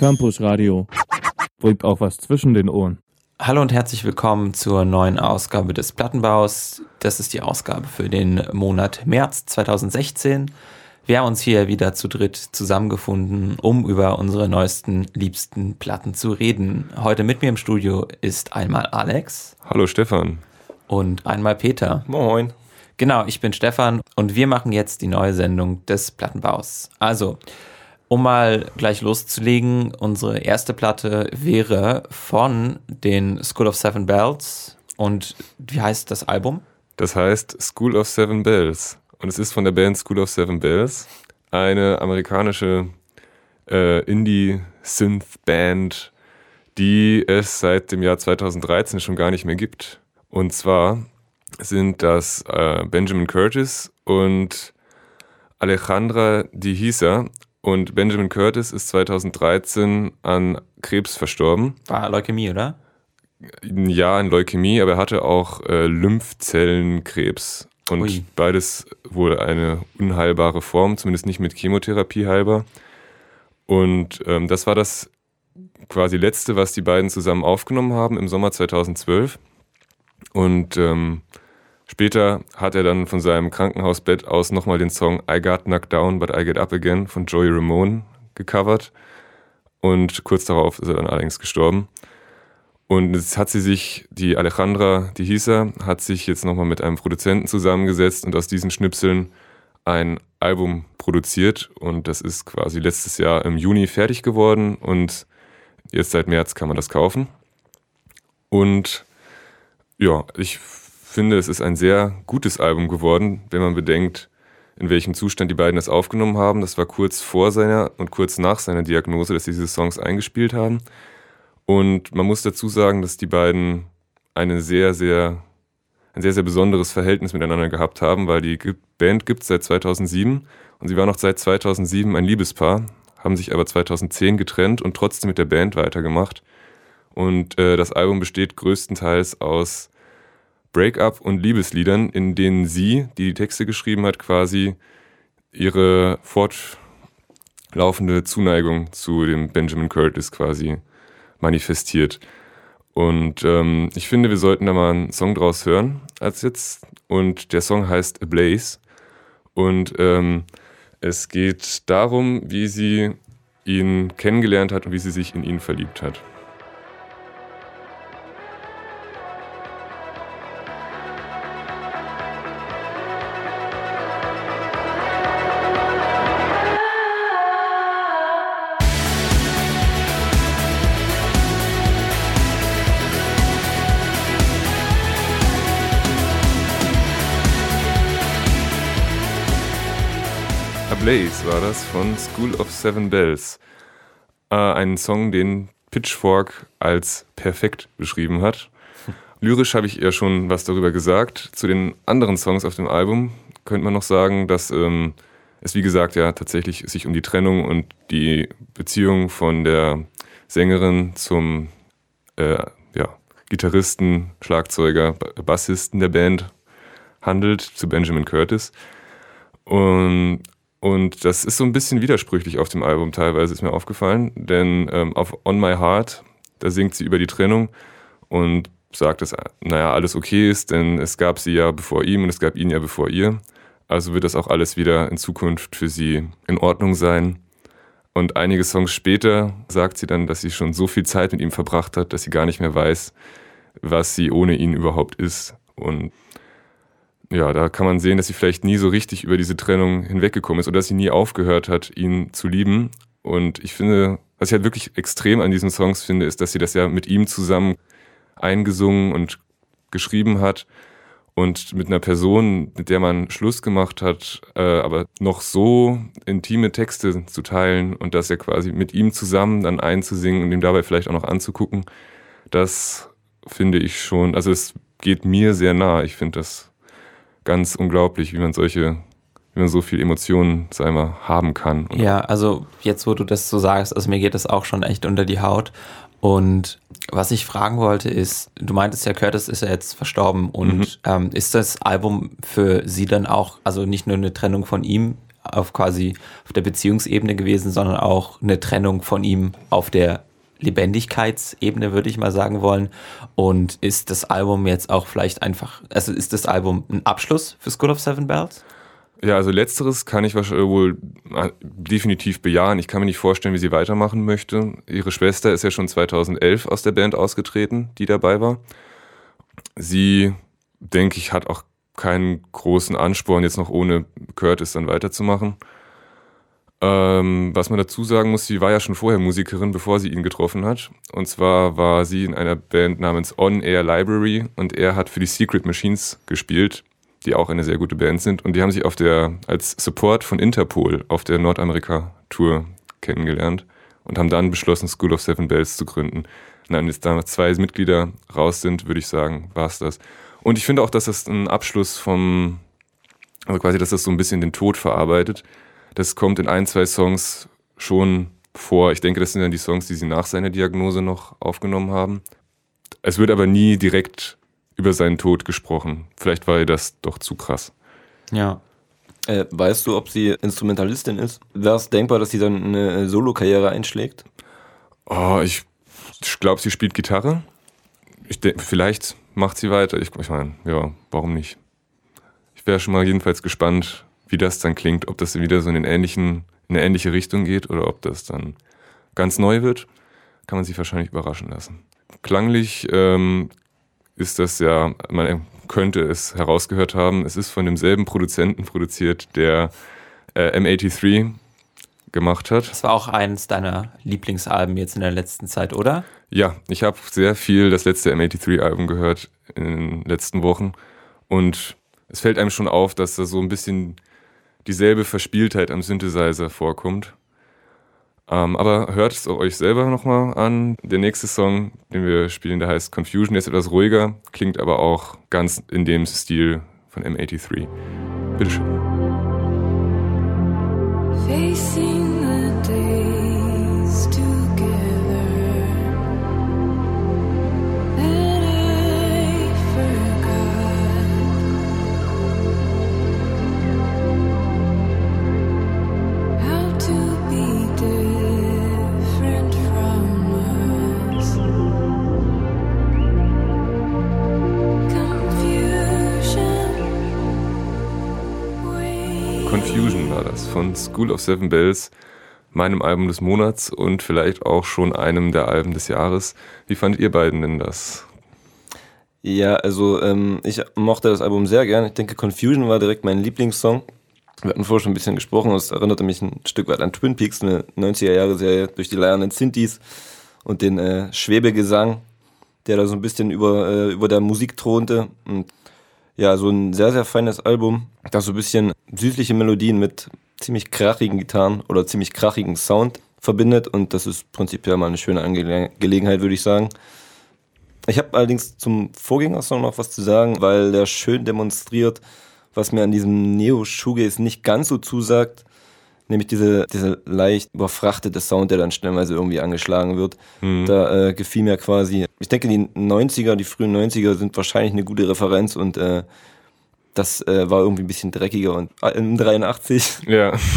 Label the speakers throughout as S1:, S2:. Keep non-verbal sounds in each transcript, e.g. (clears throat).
S1: Campus Radio. Bringt auch was zwischen den Ohren.
S2: Hallo und herzlich willkommen zur neuen Ausgabe des Plattenbaus. Das ist die Ausgabe für den Monat März 2016. Wir haben uns hier wieder zu dritt zusammengefunden, um über unsere neuesten, liebsten Platten zu reden. Heute mit mir im Studio ist einmal Alex.
S3: Hallo Stefan.
S2: Und einmal Peter.
S3: Moin.
S2: Genau, ich bin Stefan und wir machen jetzt die neue Sendung des Plattenbaus. Also, um mal gleich loszulegen, unsere erste Platte wäre von den School of Seven Bells. Und wie heißt das Album?
S3: Das heißt School of Seven Bells. Und es ist von der Band School of Seven Bells, eine amerikanische äh, Indie-Synth-Band, die es seit dem Jahr 2013 schon gar nicht mehr gibt. Und zwar sind das äh, Benjamin Curtis und Alejandra Dihisa, und Benjamin Curtis ist 2013 an Krebs verstorben.
S2: War Leukämie, oder?
S3: Ja, an Leukämie, aber er hatte auch äh, Lymphzellenkrebs. Und Ui. beides wohl eine unheilbare Form, zumindest nicht mit Chemotherapie heilbar. Und ähm, das war das quasi letzte, was die beiden zusammen aufgenommen haben im Sommer 2012. Und ähm, Später hat er dann von seinem Krankenhausbett aus nochmal den Song I Got Knocked Down, But I Get Up Again von Joey Ramone gecovert. Und kurz darauf ist er dann allerdings gestorben. Und jetzt hat sie sich, die Alejandra, die hieß er, hat sich jetzt nochmal mit einem Produzenten zusammengesetzt und aus diesen Schnipseln ein Album produziert. Und das ist quasi letztes Jahr im Juni fertig geworden und jetzt seit März kann man das kaufen. Und ja, ich finde, es ist ein sehr gutes Album geworden, wenn man bedenkt, in welchem Zustand die beiden das aufgenommen haben. Das war kurz vor seiner und kurz nach seiner Diagnose, dass sie diese Songs eingespielt haben. Und man muss dazu sagen, dass die beiden eine sehr, sehr, ein sehr, sehr besonderes Verhältnis miteinander gehabt haben, weil die Band gibt es seit 2007 und sie waren noch seit 2007 ein Liebespaar, haben sich aber 2010 getrennt und trotzdem mit der Band weitergemacht. Und äh, das Album besteht größtenteils aus Breakup und Liebesliedern, in denen sie, die die Texte geschrieben hat, quasi ihre fortlaufende Zuneigung zu dem Benjamin Curtis quasi manifestiert. Und ähm, ich finde, wir sollten da mal einen Song draus hören als jetzt. Und der Song heißt A Blaze. Und ähm, es geht darum, wie sie ihn kennengelernt hat und wie sie sich in ihn verliebt hat. Blaze war das von School of Seven Bells. Äh, ein Song, den Pitchfork als perfekt beschrieben hat. (laughs) Lyrisch habe ich ja schon was darüber gesagt. Zu den anderen Songs auf dem Album könnte man noch sagen, dass ähm, es wie gesagt ja tatsächlich sich um die Trennung und die Beziehung von der Sängerin zum äh, ja, Gitarristen, Schlagzeuger, Bassisten der Band handelt, zu Benjamin Curtis. Und und das ist so ein bisschen widersprüchlich auf dem Album teilweise, ist mir aufgefallen. Denn ähm, auf On My Heart, da singt sie über die Trennung und sagt, dass, naja, alles okay ist, denn es gab sie ja bevor ihm und es gab ihn ja bevor ihr. Also wird das auch alles wieder in Zukunft für sie in Ordnung sein. Und einige Songs später sagt sie dann, dass sie schon so viel Zeit mit ihm verbracht hat, dass sie gar nicht mehr weiß, was sie ohne ihn überhaupt ist. Und ja, da kann man sehen, dass sie vielleicht nie so richtig über diese Trennung hinweggekommen ist oder dass sie nie aufgehört hat, ihn zu lieben. Und ich finde, was ich halt wirklich extrem an diesen Songs finde, ist, dass sie das ja mit ihm zusammen eingesungen und geschrieben hat und mit einer Person, mit der man Schluss gemacht hat, äh, aber noch so intime Texte zu teilen und das ja quasi mit ihm zusammen dann einzusingen und ihm dabei vielleicht auch noch anzugucken, das finde ich schon, also es geht mir sehr nah. Ich finde das ganz unglaublich, wie man solche, wie man so viel Emotionen, sag mal, haben kann.
S2: Ja, also jetzt, wo du das so sagst, also mir geht das auch schon echt unter die Haut. Und was ich fragen wollte ist, du meintest ja, Curtis ist ja jetzt verstorben und mhm. ähm, ist das Album für sie dann auch, also nicht nur eine Trennung von ihm, auf quasi auf der Beziehungsebene gewesen, sondern auch eine Trennung von ihm auf der Lebendigkeitsebene, würde ich mal sagen wollen. Und ist das Album jetzt auch vielleicht einfach, also ist das Album ein Abschluss für School of Seven Bells?
S3: Ja, also letzteres kann ich wohl äh, definitiv bejahen. Ich kann mir nicht vorstellen, wie sie weitermachen möchte. Ihre Schwester ist ja schon 2011 aus der Band ausgetreten, die dabei war. Sie, denke ich, hat auch keinen großen Ansporn, jetzt noch ohne Curtis dann weiterzumachen. Ähm, was man dazu sagen muss, sie war ja schon vorher Musikerin, bevor sie ihn getroffen hat. Und zwar war sie in einer Band namens On Air Library und er hat für die Secret Machines gespielt, die auch eine sehr gute Band sind. Und die haben sich auf der, als Support von Interpol auf der Nordamerika-Tour kennengelernt und haben dann beschlossen, School of Seven Bells zu gründen. Und dann jetzt da zwei Mitglieder raus sind, würde ich sagen, war es das. Und ich finde auch, dass das ein Abschluss vom, also quasi, dass das so ein bisschen den Tod verarbeitet das kommt in ein, zwei Songs schon vor. Ich denke, das sind dann die Songs, die sie nach seiner Diagnose noch aufgenommen haben. Es wird aber nie direkt über seinen Tod gesprochen. Vielleicht war ihr das doch zu krass.
S4: Ja. Äh, weißt du, ob sie Instrumentalistin ist? Wäre es denkbar, dass sie dann eine Solo-Karriere einschlägt?
S3: Oh, ich, ich glaube, sie spielt Gitarre. Ich denk, vielleicht macht sie weiter. Ich, ich meine, ja, warum nicht? Ich wäre schon mal jedenfalls gespannt, wie das dann klingt, ob das wieder so in, den ähnlichen, in eine ähnliche Richtung geht oder ob das dann ganz neu wird, kann man sich wahrscheinlich überraschen lassen. Klanglich ähm, ist das ja, man könnte es herausgehört haben, es ist von demselben Produzenten produziert, der äh, M83 gemacht hat.
S2: Das war auch eines deiner Lieblingsalben jetzt in der letzten Zeit, oder?
S3: Ja, ich habe sehr viel das letzte M83-Album gehört in den letzten Wochen und es fällt einem schon auf, dass da so ein bisschen dieselbe Verspieltheit am Synthesizer vorkommt. Ähm, aber hört es euch selber nochmal an. Der nächste Song, den wir spielen, der heißt Confusion, der ist etwas ruhiger, klingt aber auch ganz in dem Stil von M83. Bitteschön. Facing von School of Seven Bells, meinem Album des Monats und vielleicht auch schon einem der Alben des Jahres. Wie fandet ihr beiden denn das?
S4: Ja, also ähm, ich mochte das Album sehr gern. Ich denke, Confusion war direkt mein Lieblingssong. Wir hatten vorher schon ein bisschen gesprochen, es erinnerte mich ein Stück weit an Twin Peaks, eine 90er-Jahre-Serie durch die leiernden Synthes und den äh, Schwebegesang, der da so ein bisschen über, äh, über der Musik thronte. Und ja, so ein sehr, sehr feines Album, das so ein bisschen süßliche Melodien mit ziemlich krachigen Gitarren oder ziemlich krachigen Sound verbindet und das ist prinzipiell mal eine schöne Angelegenheit, würde ich sagen. Ich habe allerdings zum Vorgängersong noch was zu sagen, weil der schön demonstriert, was mir an diesem Neo-Shoegaze nicht ganz so zusagt, nämlich diese, diese leicht überfrachtete Sound, der dann stellenweise irgendwie angeschlagen wird. Mhm. Da äh, gefiel mir quasi, ich denke, die 90er, die frühen 90er sind wahrscheinlich eine gute Referenz und äh, das äh, war irgendwie ein bisschen dreckiger und äh, im 83.
S3: Ja. (laughs)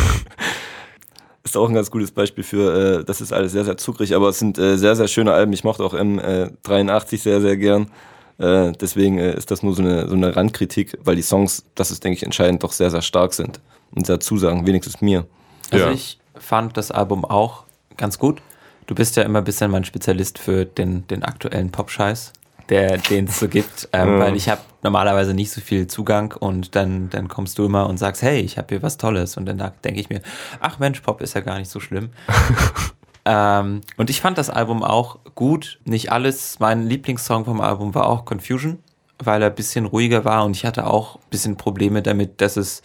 S4: ist auch ein ganz gutes Beispiel für, äh, das ist alles sehr, sehr zuckrig, aber es sind äh, sehr, sehr schöne Alben. Ich mochte auch M83 sehr, sehr gern. Äh, deswegen äh, ist das nur so eine, so eine Randkritik, weil die Songs, das ist, denke ich, entscheidend, doch sehr, sehr stark sind und sehr zusagen, wenigstens mir.
S2: Also ja. ich fand das Album auch ganz gut. Du bist ja immer ein bisschen mein Spezialist für den, den aktuellen Pop-Scheiß den es so gibt, (laughs) ähm, ja. weil ich habe normalerweise nicht so viel Zugang und dann, dann kommst du immer und sagst, hey, ich habe hier was Tolles und dann denke ich mir, ach Mensch, Pop ist ja gar nicht so schlimm. (laughs) ähm, und ich fand das Album auch gut, nicht alles. Mein Lieblingssong vom Album war auch Confusion, weil er ein bisschen ruhiger war und ich hatte auch ein bisschen Probleme damit, dass es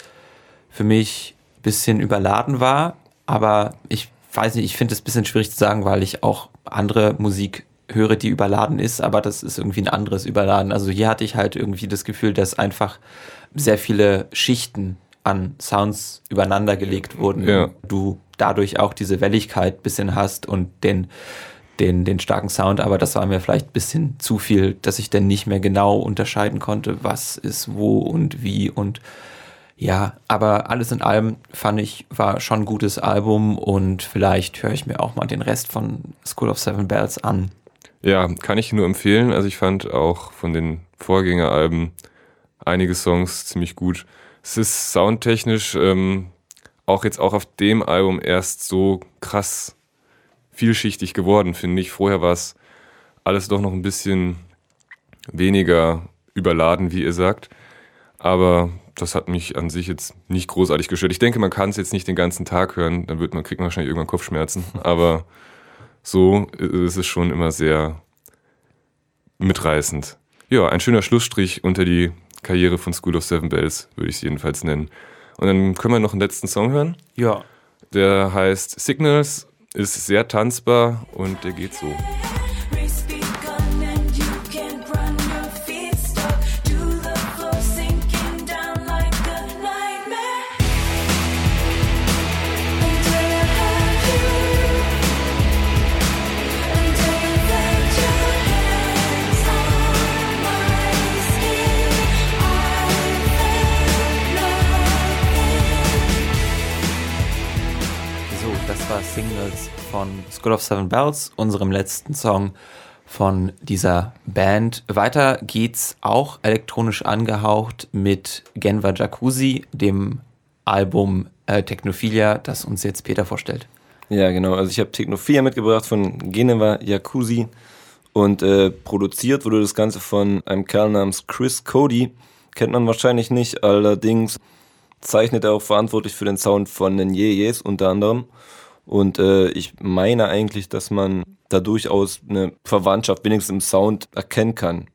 S2: für mich bisschen überladen war, aber ich weiß nicht, ich finde es ein bisschen schwierig zu sagen, weil ich auch andere Musik höre, die überladen ist, aber das ist irgendwie ein anderes Überladen. Also hier hatte ich halt irgendwie das Gefühl, dass einfach sehr viele Schichten an Sounds übereinander gelegt wurden. Ja. Du dadurch auch diese Welligkeit bisschen hast und den, den, den starken Sound, aber das war mir vielleicht ein bisschen zu viel, dass ich dann nicht mehr genau unterscheiden konnte, was ist wo und wie und Ja, aber alles in allem fand ich, war schon ein gutes Album und vielleicht höre ich mir auch mal den Rest von School of Seven Bells an.
S3: Ja, kann ich nur empfehlen. Also ich fand auch von den Vorgängeralben einige Songs ziemlich gut. Es ist soundtechnisch ähm, auch jetzt auch auf dem Album erst so krass vielschichtig geworden, finde ich. Vorher war es alles doch noch ein bisschen weniger überladen, wie ihr sagt. Aber das hat mich an sich jetzt nicht großartig gestört. Ich denke, man kann es jetzt nicht den ganzen Tag hören, dann wird man, kriegt man wahrscheinlich irgendwann Kopfschmerzen. (laughs) Aber so ist es schon immer sehr mitreißend. Ja, ein schöner Schlussstrich unter die Karriere von School of Seven Bells, würde ich es jedenfalls nennen. Und dann können wir noch einen letzten Song hören.
S2: Ja.
S3: Der heißt Signals, ist sehr tanzbar und der geht so.
S2: Von School of Seven Bells, unserem letzten Song von dieser Band. Weiter geht's auch elektronisch angehaucht mit Genva Jacuzzi, dem Album äh, Technophilia, das uns jetzt Peter vorstellt.
S4: Ja, genau. Also ich habe Technophilia mitgebracht von Geneva Jacuzzi und äh, produziert wurde das Ganze von einem Kerl namens Chris Cody. Kennt man wahrscheinlich nicht, allerdings zeichnet er auch verantwortlich für den Sound von den Yeyes unter anderem. Und äh, ich meine eigentlich, dass man da durchaus eine Verwandtschaft wenigstens im Sound erkennen kann.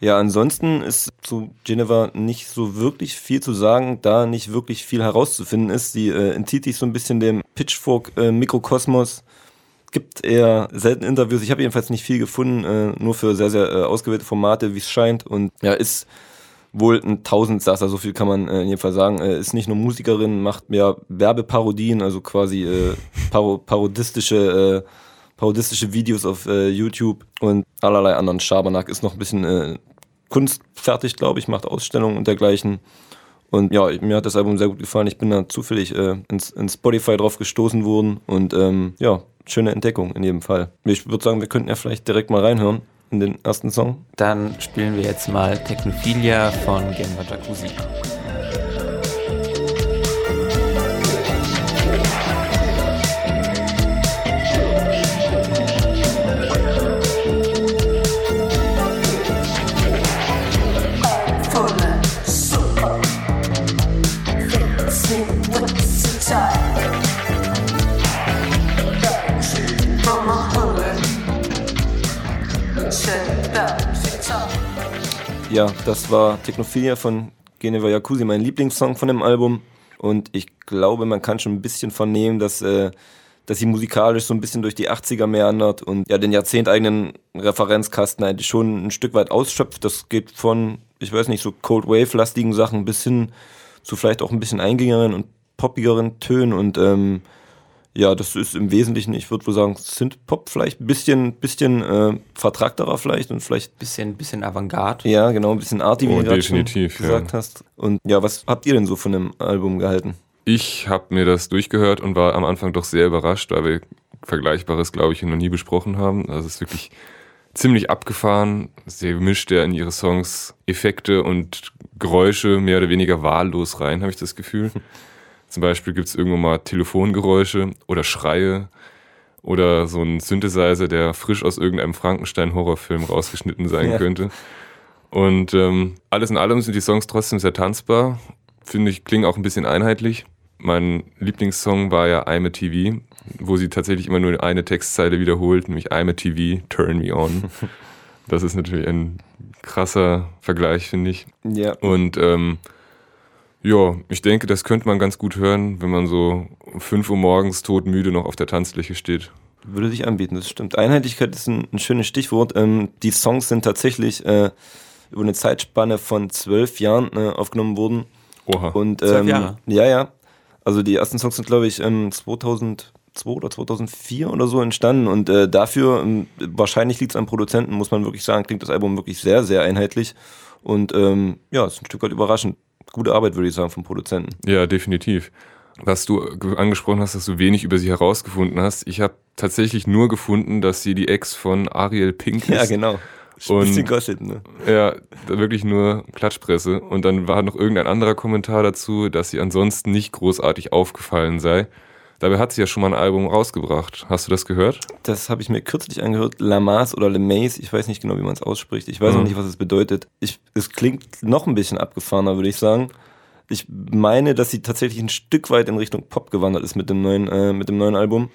S4: Ja, ansonsten ist zu Geneva nicht so wirklich viel zu sagen, da nicht wirklich viel herauszufinden ist. Sie äh, entzieht sich so ein bisschen dem Pitchfork-Mikrokosmos. Gibt eher selten Interviews. Ich habe jedenfalls nicht viel gefunden, äh, nur für sehr, sehr äh, ausgewählte Formate, wie es scheint. Und ja, ist wohl ein Tausendsasser, so viel kann man äh, in jedem Fall sagen. Äh, ist nicht nur Musikerin, macht mehr Werbeparodien, also quasi äh, paro parodistische, äh, parodistische Videos auf äh, YouTube und allerlei anderen Schabernack. Ist noch ein bisschen äh, kunstfertig, glaube ich, macht Ausstellungen und dergleichen. Und ja, mir hat das Album sehr gut gefallen. Ich bin da zufällig äh, ins, ins Spotify drauf gestoßen worden und ähm, ja, schöne Entdeckung in jedem Fall. Ich würde sagen, wir könnten ja vielleicht direkt mal reinhören in den ersten Song.
S2: Dann spielen wir jetzt mal Technophilia von Genva Jacuzzi.
S4: Ja, das war Technophilia von Geneva Jacuzzi, mein Lieblingssong von dem Album. Und ich glaube, man kann schon ein bisschen vernehmen, dass, äh, dass sie musikalisch so ein bisschen durch die 80er meandert und ja den jahrzehnteigenen Referenzkasten eigentlich schon ein Stück weit ausschöpft. Das geht von, ich weiß nicht, so Cold Wave-lastigen Sachen bis hin zu vielleicht auch ein bisschen eingängeren und poppigeren Tönen und ähm, ja, das ist im Wesentlichen, ich würde wohl sagen, Synth-Pop vielleicht ein bisschen, bisschen äh, vertrackterer vielleicht und vielleicht
S2: Bisschen, bisschen Avantgarde.
S4: ja, genau, ein bisschen arty, wie
S3: Oh,
S4: du gerade schon
S3: definitiv, ja.
S4: gesagt hast. Und ja, was habt ihr denn so von dem Album gehalten?
S3: Ich habe mir das durchgehört und war am Anfang doch sehr überrascht, weil wir Vergleichbares, glaube ich, noch nie besprochen haben. Also es ist wirklich ziemlich abgefahren. Sie mischt ja in ihre Songs Effekte und Geräusche mehr oder weniger wahllos rein, habe ich das Gefühl. (laughs) Zum Beispiel gibt es irgendwo mal Telefongeräusche oder Schreie oder so ein Synthesizer, der frisch aus irgendeinem Frankenstein-Horrorfilm rausgeschnitten sein
S4: Ja.
S3: könnte. Und ähm, alles in allem sind die Songs trotzdem sehr tanzbar. Finde ich, klingen auch ein bisschen einheitlich. Mein Lieblingssong war ja I'm a TV, wo sie tatsächlich immer nur eine Textzeile wiederholt, nämlich I'm a TV, turn me on. (laughs) Das ist natürlich ein krasser Vergleich, finde ich.
S4: Ja,
S3: Und ähm, ja, ich denke, das könnte man ganz gut hören, wenn man so um 5 Uhr morgens todmüde noch auf der Tanzfläche steht.
S4: würde sich anbieten, das stimmt. Einheitlichkeit ist ein, ein schönes Stichwort. Ähm, die Songs sind tatsächlich äh, über eine Zeitspanne von zwölf Jahren äh, aufgenommen worden.
S3: Oha.
S4: Und,
S2: Zwölf
S4: ähm,
S2: Jahre?
S4: Ja, ja. Also die ersten Songs sind, glaube ich, ähm, 2002 oder 2004 oder so entstanden. Und äh, dafür, ähm, wahrscheinlich liegt es am Produzenten, muss man wirklich sagen, klingt das Album wirklich sehr, sehr einheitlich. Und ähm, ja, ist ein Stück weit überraschend. Gute Arbeit, würde ich sagen, vom Produzenten.
S3: Ja, definitiv. Was du ge- angesprochen hast, dass du wenig über sie herausgefunden hast. Ich habe tatsächlich nur gefunden, dass sie die Ex von Ariel Pink ist.
S4: Ja, genau. Ein
S3: Und-
S4: bisschen Gossip, ne?
S3: Ja, wirklich nur Klatschpresse. Und dann war noch irgendein anderer Kommentar dazu, dass sie ansonsten nicht großartig aufgefallen sei. Dabei hat sie ja schon mal ein Album rausgebracht. Hast du das gehört?
S4: Das habe ich mir kürzlich angehört. Lamas oder Lemaze, ich weiß nicht genau, wie man es ausspricht. Ich weiß noch
S3: Mhm.
S4: nicht, was es bedeutet. Ich, es klingt noch ein bisschen abgefahrener, würde ich sagen. Ich meine, dass sie tatsächlich ein Stück weit in Richtung Pop gewandert ist mit dem neuen, äh, mit dem neuen Album.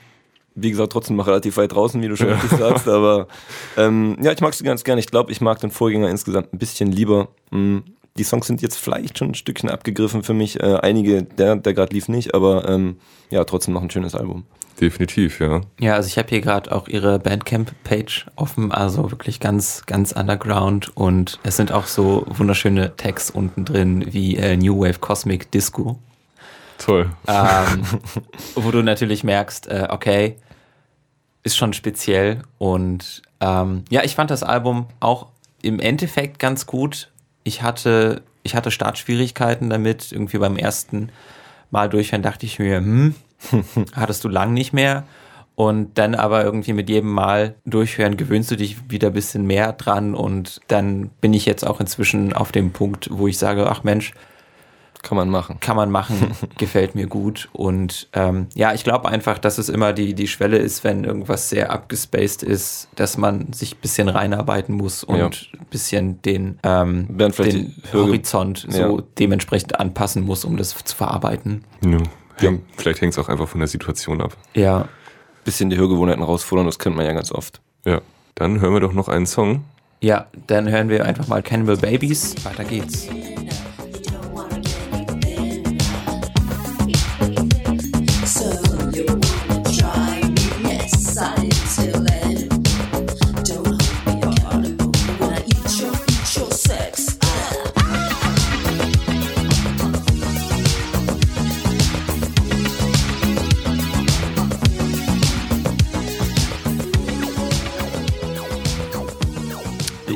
S4: Wie gesagt, trotzdem noch relativ weit draußen, wie du schon (laughs) richtig sagst. Aber ähm, ja, ich mag sie ganz gerne. Ich glaube, ich mag den Vorgänger insgesamt ein bisschen lieber. Mm, Die Songs sind jetzt vielleicht schon ein Stückchen abgegriffen für mich. Äh, einige, der, der gerade lief nicht, aber ähm, ja, trotzdem noch ein schönes Album.
S3: Definitiv, ja.
S2: Ja, also ich habe hier gerade auch ihre Bandcamp-Page offen, also wirklich ganz, ganz underground und es sind auch so wunderschöne Tags unten drin wie äh, New Wave Cosmic Disco,
S3: Toll.
S2: ähm, (laughs) wo du natürlich merkst, äh, okay, ist schon speziell und ähm, ja, ich fand das Album auch im Endeffekt ganz gut. Ich hatte, ich hatte Startschwierigkeiten damit, irgendwie beim ersten Mal durchhören dachte ich mir, hm, (laughs) hattest du lang nicht mehr. Und dann aber irgendwie mit jedem Mal durchhören gewöhnst du dich wieder ein bisschen mehr dran und dann bin ich jetzt auch inzwischen auf dem Punkt, wo ich sage, ach Mensch,
S4: Kann man machen.
S2: kann man machen, (laughs) gefällt mir gut. Und ähm, ja, ich glaube einfach, dass es immer die, die Schwelle ist, wenn irgendwas sehr abgespaced ist, dass man sich ein bisschen reinarbeiten muss und
S4: Ja.
S2: ein bisschen den, ähm, den Horizont so
S4: Ja.
S2: dementsprechend anpassen muss, um das zu verarbeiten.
S3: Ja. Häng, vielleicht hängt es auch einfach von der Situation ab.
S2: Ja.
S4: Bisschen die Hörgewohnheiten herausfordern, das kennt man ja ganz oft.
S3: Ja. Dann hören wir doch noch einen Song.
S2: Ja, dann hören wir einfach mal Cannibal Babies. Weiter geht's.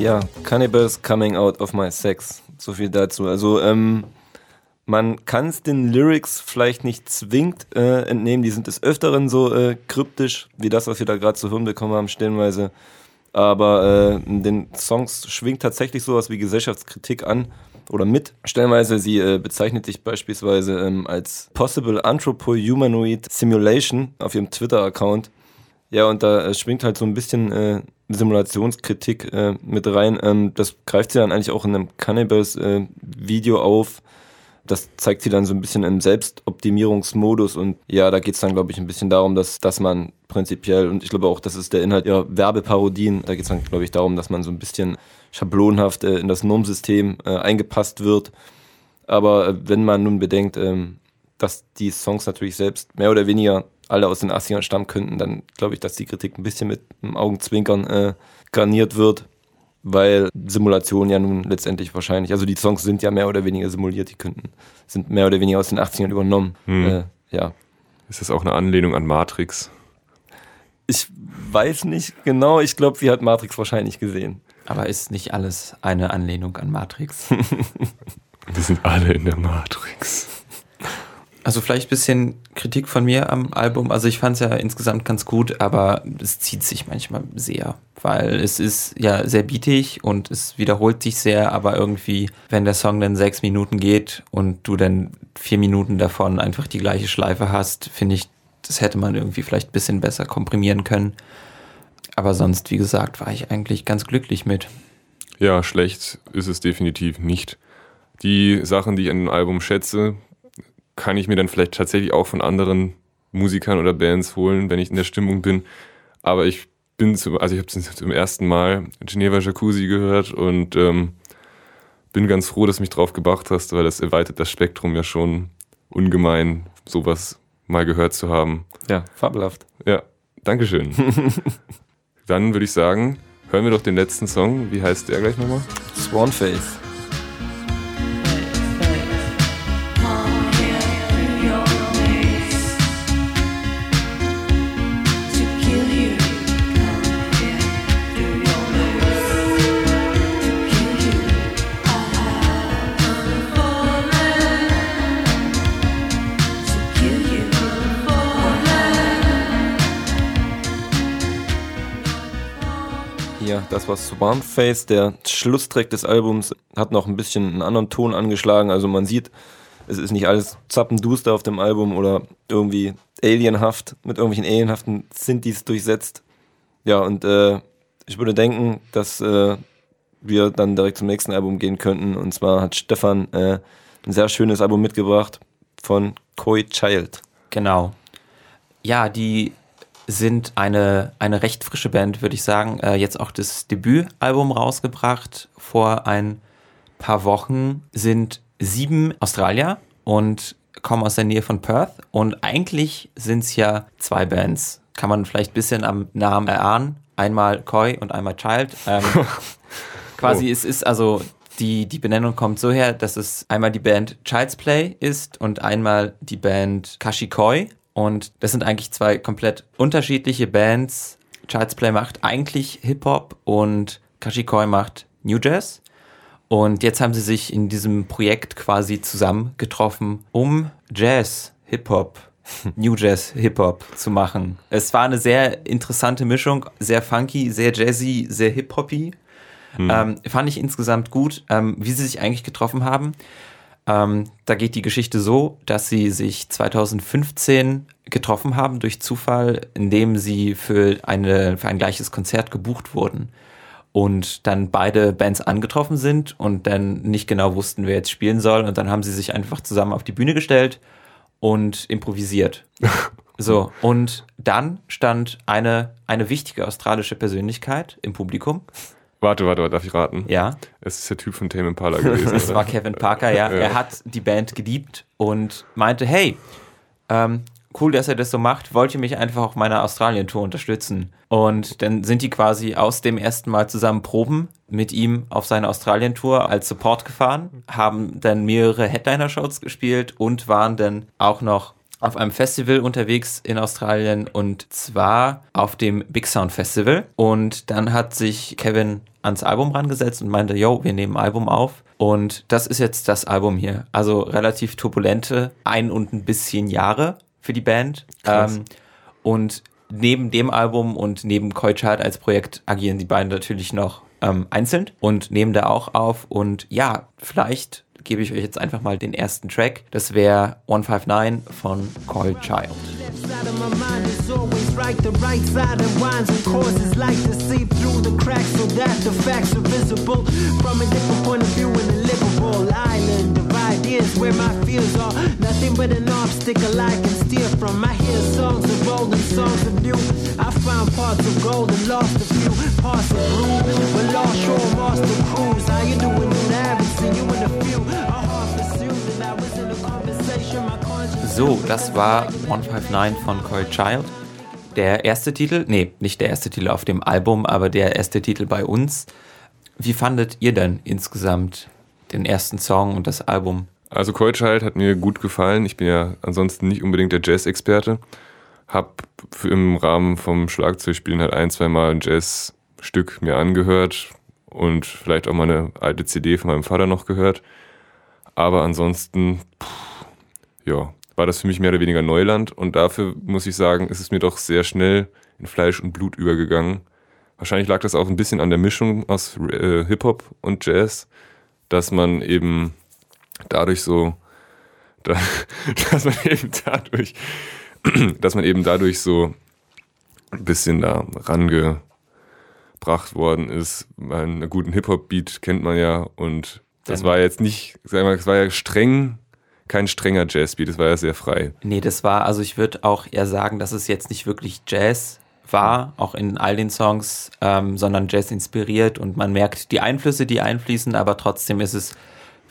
S4: Ja, Cannibals coming out of my sex. So viel dazu. Also, ähm, man kann es den Lyrics vielleicht nicht zwingend äh, entnehmen. Die sind des Öfteren so äh, kryptisch, wie das, was wir da gerade zu hören bekommen haben, stellenweise. Aber äh, in den Songs schwingt tatsächlich sowas wie Gesellschaftskritik an oder mit. Stellenweise, sie äh, bezeichnet sich beispielsweise ähm, als Possible Anthropo-Humanoid Simulation auf ihrem Twitter-Account. Ja, und da äh, schwingt halt so ein bisschen äh, Simulationskritik äh, mit rein. Ähm, das greift sie dann eigentlich auch in einem Cannibals-Video auf. Das zeigt sie dann so ein bisschen im Selbstoptimierungsmodus und ja, da geht es dann, glaube ich, ein bisschen darum, dass, dass man prinzipiell, und ich glaube auch, das ist der Inhalt ihrer Werbeparodien, da geht es dann, glaube ich, darum, dass man so ein bisschen schablonhaft äh, in das Normsystem äh, eingepasst wird. Aber äh, wenn man nun bedenkt, ähm, dass die Songs natürlich selbst mehr oder weniger alle aus den 80ern stammen könnten, dann glaube ich, dass die Kritik ein bisschen mit einem Augenzwinkern äh, garniert wird, weil Simulation ja nun letztendlich wahrscheinlich, also die Songs sind ja mehr oder weniger simuliert, die könnten, sind mehr oder weniger aus den 80ern übernommen.
S3: Hm.
S4: Äh, ja.
S3: Ist das auch eine Anlehnung an Matrix?
S4: Ich weiß nicht genau, ich glaube, sie hat Matrix wahrscheinlich gesehen.
S2: Aber ist nicht alles eine Anlehnung an Matrix? (laughs) (laughs)
S3: Wir sind alle in der Matrix.
S2: Also vielleicht ein bisschen Kritik von mir am Album. Also ich fand es ja insgesamt ganz gut, aber es zieht sich manchmal sehr, weil es ist ja sehr bietig und es wiederholt sich sehr, aber irgendwie, wenn der Song dann sechs Minuten geht und du dann vier Minuten davon einfach die gleiche Schleife hast, finde ich, das hätte man irgendwie vielleicht ein bisschen besser komprimieren können. Aber sonst, wie gesagt, war ich eigentlich ganz glücklich mit.
S3: Ja, schlecht ist es definitiv nicht. Die Sachen, die ich an dem Album schätze, kann ich mir dann vielleicht tatsächlich auch von anderen Musikern oder Bands holen, wenn ich in der Stimmung bin. Aber ich bin zum, also ich habe zum ersten Mal Geneva Jacuzzi gehört und ähm, bin ganz froh, dass du mich drauf gebracht hast, weil das erweitert das Spektrum ja schon ungemein, sowas mal gehört zu haben.
S4: Ja, fabelhaft.
S3: Ja, Dankeschön. (laughs) Dann würde ich sagen, hören wir doch den letzten Song. Wie heißt der gleich nochmal?
S4: Swanface. Das war Swan Face, der Schlusstrack des Albums, hat noch ein bisschen einen anderen Ton angeschlagen. Also man sieht, es ist nicht alles zappenduster auf dem Album oder irgendwie alienhaft, mit irgendwelchen alienhaften Synthes durchsetzt. Ja, und äh, ich würde denken, dass äh, wir dann direkt zum nächsten Album gehen könnten. Und zwar hat Stefan äh, ein sehr schönes Album mitgebracht von Koi Child.
S2: Genau. Ja, die sind eine, eine recht frische Band, würde ich sagen. Äh, jetzt auch das Debütalbum rausgebracht vor ein paar Wochen. Sind sieben Australier und kommen aus der Nähe von Perth. Und eigentlich sind es ja zwei Bands. Kann man vielleicht ein bisschen am Namen erahnen. Einmal Koi und einmal Child. Ähm, (laughs) quasi,
S3: Oh.
S2: es ist also die, die Benennung kommt so her, dass es einmal die Band Child's Play ist und einmal die Band Kashikoi. Und das sind eigentlich zwei komplett unterschiedliche Bands. Child's Play macht eigentlich Hip-Hop und Kashikoi macht New Jazz. Und jetzt haben sie sich in diesem Projekt quasi zusammengetroffen, um Jazz, Hip-Hop, (laughs) New Jazz, Hip-Hop zu machen. Es war eine sehr interessante Mischung, sehr funky, sehr jazzy, sehr hip-hoppy. Ähm, fand ich insgesamt gut, ähm, wie sie sich eigentlich getroffen haben. Ähm, da geht die Geschichte so, dass sie sich 2015 getroffen haben durch Zufall, indem sie für, eine, für ein gleiches Konzert gebucht wurden. Und dann beide Bands angetroffen sind und dann nicht genau wussten, wer jetzt spielen soll. Und dann haben sie sich einfach zusammen auf die Bühne gestellt und improvisiert. (laughs) So, und dann stand eine, eine wichtige australische Persönlichkeit im Publikum.
S3: Warte, warte, warte, darf ich raten?
S2: Ja,
S3: Es ist der Typ von Tame Impala gewesen. (laughs)
S2: es war Kevin Parker, ja.
S3: Ja.
S2: Er hat die Band geliebt und meinte, hey, ähm, cool, dass er das so macht. Wollt ihr mich einfach auf meiner Australien-Tour unterstützen? Und dann sind die quasi aus dem ersten Mal zusammen proben mit ihm auf seine Australien-Tour als Support gefahren, haben dann mehrere Headliner-Shows gespielt und waren dann auch noch auf einem Festival unterwegs in Australien und zwar auf dem Big Sound Festival. Und dann hat sich Kevin ans Album rangesetzt und meinte, yo, wir nehmen ein Album auf. Und das ist jetzt das Album hier. Also relativ turbulente ein und ein bisschen Jahre für die Band. Ähm, und neben dem Album und neben Koi Child als Projekt agieren die beiden natürlich noch ähm, einzeln und nehmen da auch auf. Und ja, vielleicht gebe ich euch jetzt einfach mal den ersten Track. Das wäre 159 von Koi Child.
S5: ideas where my fears are nothing but an obstacle I can steer from. I hear songs of old and songs of new. I found parts of gold and lost a few parts of blue. But lost shore master cruise. How you doing? And I haven't seen you in a few. A hard pursuit and I was in a conversation. My conscience.
S2: So, das war 159 von Koi Child. Der erste Titel, nee, nicht der erste Titel auf dem Album, aber der erste Titel bei uns. Wie fandet ihr denn insgesamt den ersten Song und das Album?
S3: Also Koi Child hat mir gut gefallen. Ich bin ja ansonsten nicht unbedingt der Jazz-Experte. Hab im Rahmen vom Schlagzeugspielen halt ein, zwei Mal ein Jazzstück mir angehört und vielleicht auch mal eine alte CD von meinem Vater noch gehört. Aber ansonsten, pff, ja, war das für mich mehr oder weniger Neuland und dafür muss ich sagen, ist es mir doch sehr schnell in Fleisch und Blut übergegangen. Wahrscheinlich lag das auch ein bisschen an der Mischung aus äh, Hip-Hop und Jazz, dass man eben dadurch so, da, (laughs) dass man eben dadurch, (clears throat) dass man eben dadurch so ein bisschen da rangebracht worden ist. Weil Einen guten Hip-Hop-Beat kennt man ja und das war jetzt nicht, sag mal, es war ja streng, kein strenger Jazz-Beat, es war ja sehr frei.
S2: Nee, das war, also ich würde auch eher sagen, dass es jetzt nicht wirklich Jazz war, auch in all den Songs, ähm, sondern Jazz inspiriert und man merkt die Einflüsse, die einfließen, aber trotzdem ist es,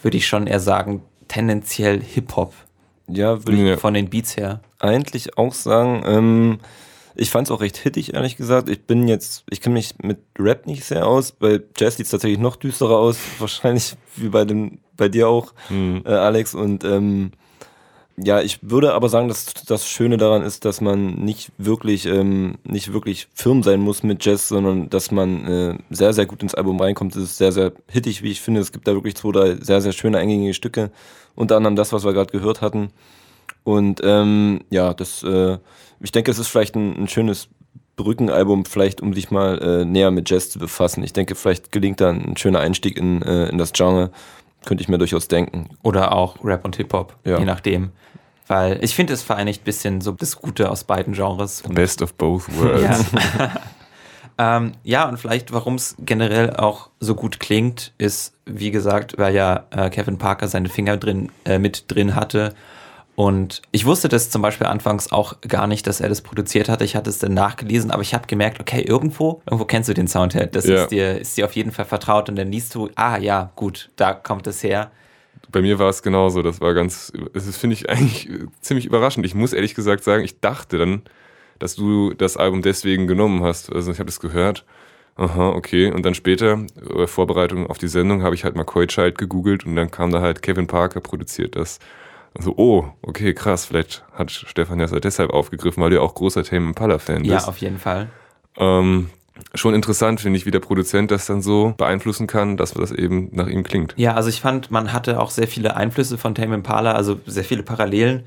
S2: würde ich schon eher sagen, tendenziell Hip-Hop
S4: Ja, würde ich
S3: Ja.
S2: von den Beats her.
S4: eigentlich auch sagen. Ähm, ich fand es auch recht hittig, ehrlich gesagt. Ich bin jetzt, ich kenne mich mit Rap nicht sehr aus. Bei Jazz sieht es tatsächlich noch düsterer aus, (laughs) wahrscheinlich wie bei dem, bei dir auch, äh, Alex. Und ähm, ja, ich würde aber sagen, dass das Schöne daran ist, dass man nicht wirklich, ähm, nicht wirklich firm sein muss mit Jazz, sondern dass man äh, sehr, sehr gut ins Album reinkommt. Es ist sehr, sehr hittig, wie ich finde. Es gibt da wirklich zwei, drei sehr, sehr schöne eingängige Stücke. Unter anderem das, was wir gerade gehört hatten. Und ähm, ja, das, äh, ich denke, es ist vielleicht ein, ein schönes Brückenalbum, vielleicht um sich mal äh, näher mit Jazz zu befassen. Ich denke, vielleicht gelingt da ein schöner Einstieg in, äh, in das Genre. Könnte ich mir durchaus denken.
S2: Oder auch Rap und Hip-Hop,
S4: Ja.
S2: je nachdem. Weil ich finde, es vereinigt ein bisschen so das Gute aus beiden Genres.
S3: Best of both worlds.
S2: Ja. (laughs) ähm, ja, und vielleicht, warum es generell auch so gut klingt, ist, wie gesagt, weil ja äh, Kevin Parker seine Finger drin, äh, mit drin hatte. Und ich wusste das zum Beispiel anfangs auch gar nicht, dass er das produziert hatte. Ich hatte es dann nachgelesen, aber ich habe gemerkt, okay, irgendwo, irgendwo kennst du den Sound her. Das
S3: Ja.
S2: ist, dir, ist dir auf jeden Fall vertraut. Und dann liest du, ah ja, gut, da kommt es her.
S3: Bei mir war es genauso. Das war ganz, ist, finde ich, eigentlich ziemlich überraschend. Ich muss ehrlich gesagt sagen, ich dachte dann, dass du das Album deswegen genommen hast. Also ich habe das gehört. Aha, okay. Und dann später, bei Vorbereitung auf die Sendung, habe ich halt mal Coy Child gegoogelt und dann kam da halt Kevin Parker produziert das. Also, oh, okay, krass. Vielleicht hat Stefan das halt deshalb aufgegriffen, weil du ja auch großer Tame Impala-Fan
S2: Ja,
S3: bist.
S2: auf jeden Fall.
S3: Ähm, schon interessant, finde ich, wie der Produzent das dann so beeinflussen kann, dass das eben nach ihm klingt.
S2: Ja, also ich fand, man hatte auch sehr viele Einflüsse von Tame Impala, also sehr viele Parallelen.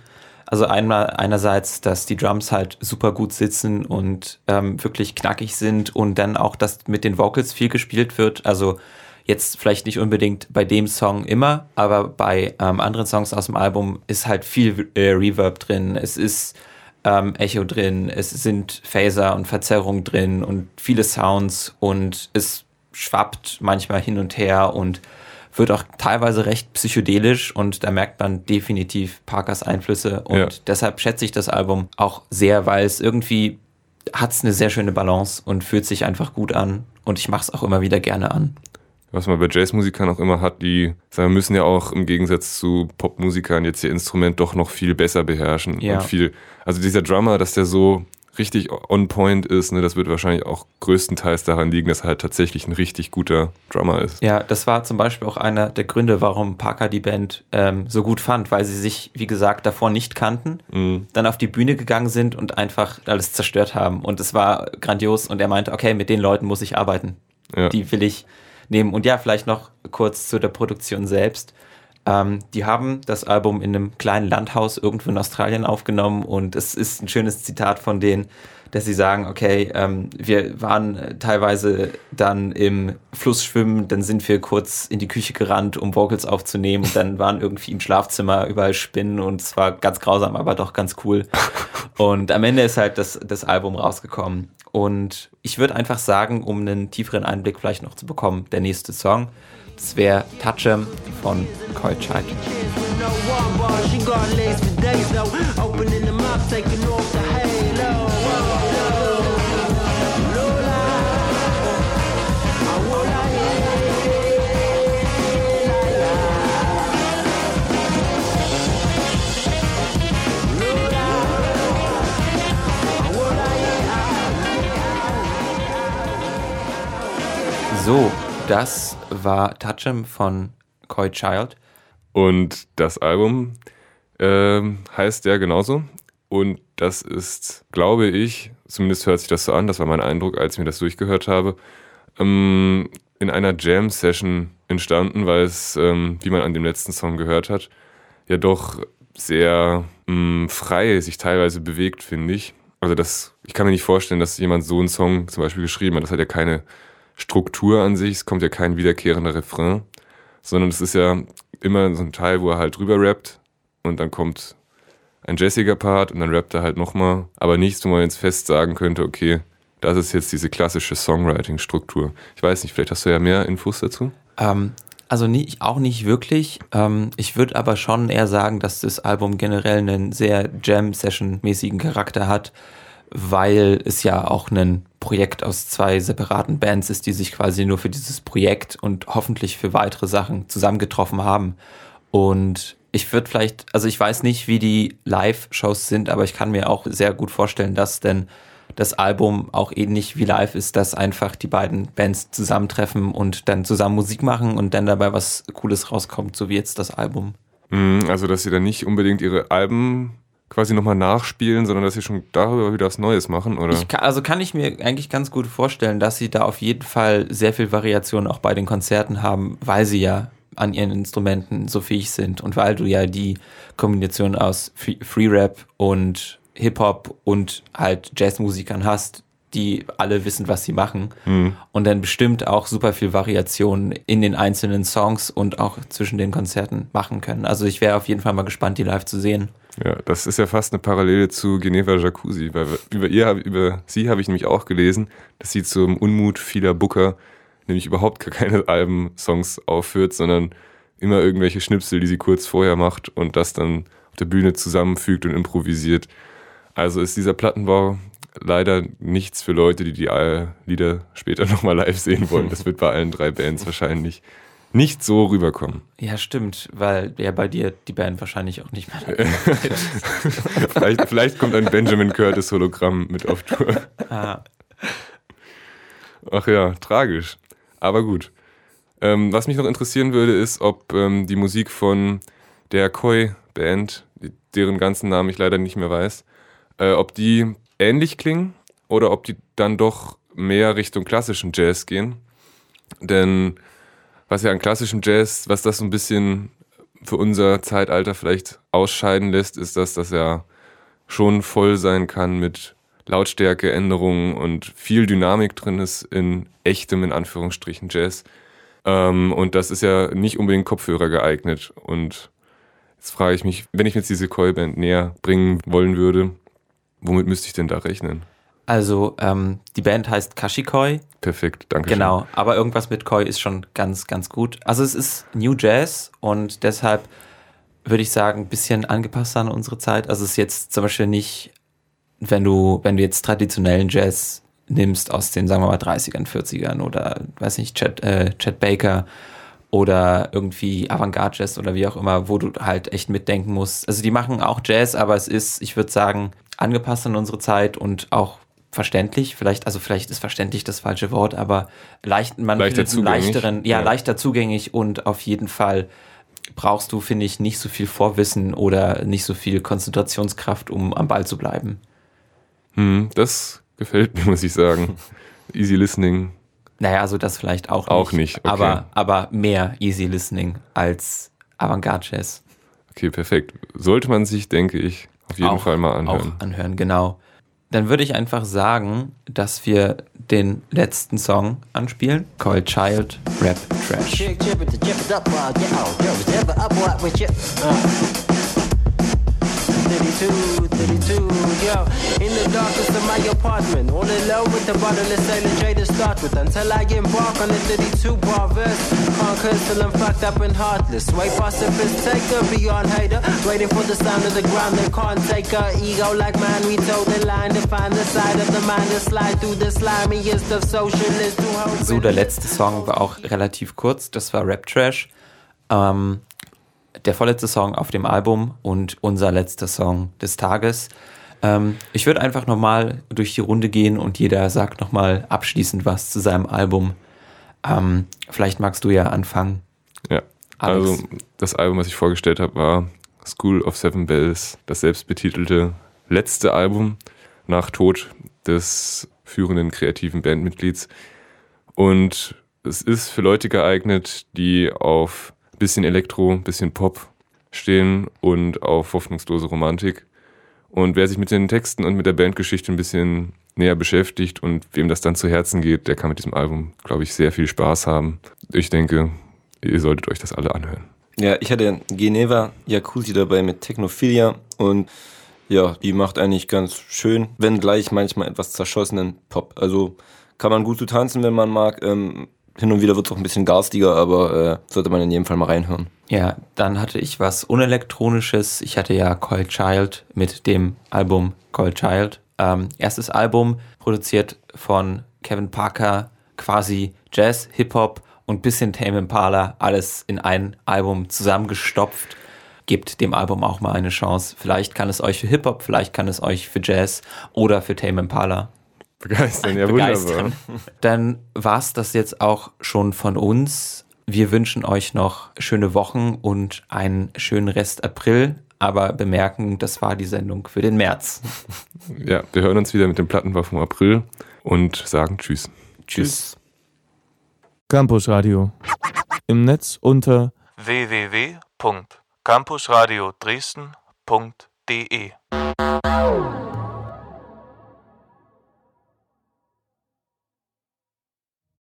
S2: Also einmal einerseits, dass die Drums halt super gut sitzen und ähm, wirklich knackig sind und dann auch, dass mit den Vocals viel gespielt wird. Also jetzt vielleicht nicht unbedingt bei dem Song immer, aber bei ähm, anderen Songs aus dem Album ist halt viel äh, Reverb drin. Es ist ähm, Echo drin, es sind Phaser und Verzerrungen drin und viele Sounds und es schwappt manchmal hin und her und wird auch teilweise recht psychedelisch und da merkt man definitiv Parkers Einflüsse und
S3: Ja.
S2: deshalb schätze ich das Album auch sehr, weil es irgendwie hat es eine sehr schöne Balance und fühlt sich einfach gut an und ich mache es auch immer wieder gerne an.
S3: Was man bei Jazzmusikern auch immer hat, die sagen, müssen ja auch im Gegensatz zu Popmusikern jetzt ihr Instrument doch noch viel besser beherrschen.
S2: Ja.
S3: Und viel, also dieser Drummer, dass der so richtig on point ist, ne, das wird wahrscheinlich auch größtenteils daran liegen, dass er halt tatsächlich ein richtig guter Drummer ist.
S2: Ja, das war zum Beispiel auch einer der Gründe, warum Parker die Band ähm, so gut fand, weil sie sich, wie gesagt, davor nicht kannten,
S3: Mhm.
S2: dann auf die Bühne gegangen sind und einfach alles zerstört haben. Und es war grandios und er meinte, okay, mit den Leuten muss ich arbeiten.
S3: Ja.
S2: Die will ich nehmen. Und ja, vielleicht noch kurz zu der Produktion selbst. Ähm, die haben das Album in einem kleinen Landhaus irgendwo in Australien aufgenommen und es ist ein schönes Zitat von denen, dass sie sagen, okay, ähm, wir waren äh, teilweise dann im Fluss schwimmen, dann sind wir kurz in die Küche gerannt, um Vocals aufzunehmen und dann waren irgendwie im Schlafzimmer überall Spinnen und es war ganz grausam, aber doch ganz cool. (laughs) Und am Ende ist halt das, das Album rausgekommen. Und ich würde einfach sagen, um einen tieferen Einblick vielleicht noch zu bekommen, der nächste Song, das wäre Touch 'em von Coy Child. So, das war Touch 'em von Coy Child.
S3: Und das Album ähm, heißt ja genauso. Und das ist, glaube ich, zumindest hört sich das so an, das war mein Eindruck, als ich mir das durchgehört habe, ähm, in einer Jam-Session entstanden, weil es, ähm, wie man an dem letzten Song gehört hat, ja doch sehr mh, frei sich teilweise bewegt, finde ich. Also das, ich kann mir nicht vorstellen, dass jemand so einen Song zum Beispiel geschrieben hat. Das hat ja keine Struktur an sich, es kommt ja kein wiederkehrender Refrain, sondern es ist ja immer so ein Teil, wo er halt drüber rappt und dann kommt ein jazziger Part und dann rappt er halt nochmal, aber nichts, wo man jetzt fest sagen könnte, okay, das ist jetzt diese klassische Songwriting-Struktur. Ich weiß nicht, vielleicht hast du ja mehr Infos dazu?
S2: Ähm, also nie, auch nicht wirklich. Ähm, ich würde aber schon eher sagen, dass das Album generell einen sehr Jam-Session-mäßigen Charakter hat, weil es ja auch ein Projekt aus zwei separaten Bands ist, die sich quasi nur für dieses Projekt und hoffentlich für weitere Sachen zusammengetroffen haben. Und ich würde vielleicht, also ich weiß nicht, wie die Live-Shows sind, aber ich kann mir auch sehr gut vorstellen, dass denn das Album auch ähnlich wie live ist, dass einfach die beiden Bands zusammentreffen und dann zusammen Musik machen und dann dabei was Cooles rauskommt, so wie jetzt das Album.
S3: Mm, Also, dass sie dann nicht unbedingt ihre Alben quasi nochmal nachspielen, sondern dass sie schon darüber wieder was Neues machen, oder?
S2: Kann, also kann ich mir eigentlich ganz gut vorstellen, dass sie da auf jeden Fall sehr viel Variation auch bei den Konzerten haben, weil sie ja an ihren Instrumenten so fähig sind und weil du ja die Kombination aus Free Rap und Hip-Hop und halt Jazzmusikern hast, die alle wissen, was sie machen und dann bestimmt auch super viel Variation in den einzelnen Songs und auch zwischen den Konzerten machen können. Also ich wäre auf jeden Fall mal gespannt, die live zu sehen.
S3: Ja, das ist ja fast eine Parallele zu Geneva Jacuzzi, weil über ihr, über sie habe ich nämlich auch gelesen, dass sie zum Unmut vieler Booker nämlich überhaupt gar keine (laughs) Alben-Songs aufführt, sondern immer irgendwelche Schnipsel, die sie kurz vorher macht und das dann auf der Bühne zusammenfügt und improvisiert. Also ist dieser Plattenbau leider nichts für Leute, die die Lieder später (laughs) nochmal live sehen wollen. Das wird bei allen drei Bands wahrscheinlich nicht so rüberkommen.
S2: Ja, stimmt, weil ja bei dir die Band wahrscheinlich auch nicht mehr. (laughs)
S3: Vielleicht, vielleicht kommt ein Benjamin Curtis Hologramm mit auf Tour.
S2: ah,
S3: Ach ja, tragisch. Aber gut. Ähm, was mich noch interessieren würde, ist, ob ähm, die Musik von der Koi Band, deren ganzen Namen ich leider nicht mehr weiß, äh, ob die ähnlich klingen oder ob die dann doch mehr Richtung klassischen Jazz gehen. Denn was ja an klassischem Jazz, was das so ein bisschen für unser Zeitalter vielleicht ausscheiden lässt, ist, dass das ja schon voll sein kann mit Lautstärkeänderungen und viel Dynamik drin ist in echtem, in Anführungsstrichen, Jazz. Ähm, und das ist ja nicht unbedingt Kopfhörer geeignet. Und jetzt frage ich mich, wenn ich jetzt diese Koi-Band näher bringen wollen würde, womit müsste ich denn da rechnen?
S2: Also ähm, die Band heißt Kashikoi,
S3: Perfekt, danke
S2: genau, aber irgendwas mit Koi ist schon ganz, ganz gut. Also es ist New Jazz und deshalb würde ich sagen, ein bisschen angepasst an unsere Zeit. Also es ist jetzt zum Beispiel nicht, wenn du, wenn du jetzt traditionellen Jazz nimmst aus den, sagen wir mal, 30ern, 40ern oder, weiß nicht, Chet, äh, Chet Baker oder irgendwie Avantgarde Jazz oder wie auch immer, wo du halt echt mitdenken musst. Also die machen auch Jazz, aber es ist, ich würde sagen, angepasst an unsere Zeit und auch verständlich, vielleicht, also vielleicht ist verständlich das falsche Wort, aber leicht, man
S3: Leichter
S2: findet
S3: zugänglich.
S2: leichteren, ja,
S3: Ja.
S2: leichter zugänglich und auf jeden Fall brauchst du, finde ich, nicht so viel Vorwissen oder nicht so viel Konzentrationskraft, um am Ball zu bleiben.
S3: Hm, das gefällt mir, (laughs) muss ich sagen. Easy Listening.
S2: Naja, also das vielleicht auch nicht.
S3: Auch nicht, okay.
S2: Aber, aber mehr Easy Listening als Avantgarde Jazz.
S3: Okay, perfekt. Sollte man sich, denke ich, auf jeden
S2: auch,
S3: Fall mal anhören.
S2: Auch anhören, genau. Dann würde ich einfach sagen, dass wir den letzten Song anspielen. Called Child Rap Trash.
S5: 32, 32, yo. In the darkness of my apartment, all alone with the bottomless J to start with. Until I embark on the 32 bar verse. Conquered till I'm fucked up and heartless. Way past taker, beyond hater. Waiting for the sound of the ground that can't take her ego like man. We told the line to find the side of the mind to slide through the slimiest of socialists
S2: So, der letzte Song war auch relativ kurz. Das war Rap Trash. Ähm, der vorletzte Song auf dem Album und unser letzter Song des Tages. Ähm, ich würde einfach nochmal durch die Runde gehen und jeder sagt nochmal abschließend was zu seinem Album. Ähm, vielleicht magst du ja anfangen.
S3: Ja.
S2: Alex.
S3: Also das Album, was ich vorgestellt habe, war School of Seven Bells, das selbstbetitelte letzte Album nach Tod des führenden kreativen Bandmitglieds. Und es ist für Leute geeignet, die auf bisschen Elektro, bisschen Pop stehen und auf hoffnungslose Romantik. Und wer sich mit den Texten und mit der Bandgeschichte ein bisschen näher beschäftigt und wem das dann zu Herzen geht, der kann mit diesem Album, glaube ich, sehr viel Spaß haben. Ich denke, ihr solltet euch das alle anhören.
S4: Ja, ich hatte Geneva Jacuzzi dabei mit Technophilia und ja, die macht eigentlich ganz schön, wenn gleich manchmal etwas zerschossenen Pop. Also kann man gut zu tanzen, wenn man mag. Ähm, hin und wieder wird es auch ein bisschen garstiger, aber äh, sollte man in jedem Fall mal reinhören.
S2: Ja, dann hatte ich was Unelektronisches. Ich hatte ja Cold Child mit dem Album Cold Child. Ähm, erstes Album, produziert von Kevin Parker, quasi Jazz, Hip-Hop und bisschen Tame Impala, alles in ein Album zusammengestopft. Gebt dem Album auch mal eine Chance. Vielleicht kann es euch für Hip-Hop, vielleicht kann es euch für Jazz oder für Tame Impala
S3: Begeistern, ja
S2: begeistern.
S3: wunderbar.
S2: Dann war's das jetzt auch schon von uns. Wir wünschen euch noch schöne Wochen und einen schönen Rest April, aber bemerken, das war die Sendung für den März. (laughs)
S3: Ja, wir hören uns wieder mit dem Plattenbau vom April und sagen Tschüss.
S2: Tschüss.
S1: Campus Radio. Im Netz unter
S6: www.campusradio Dresden.de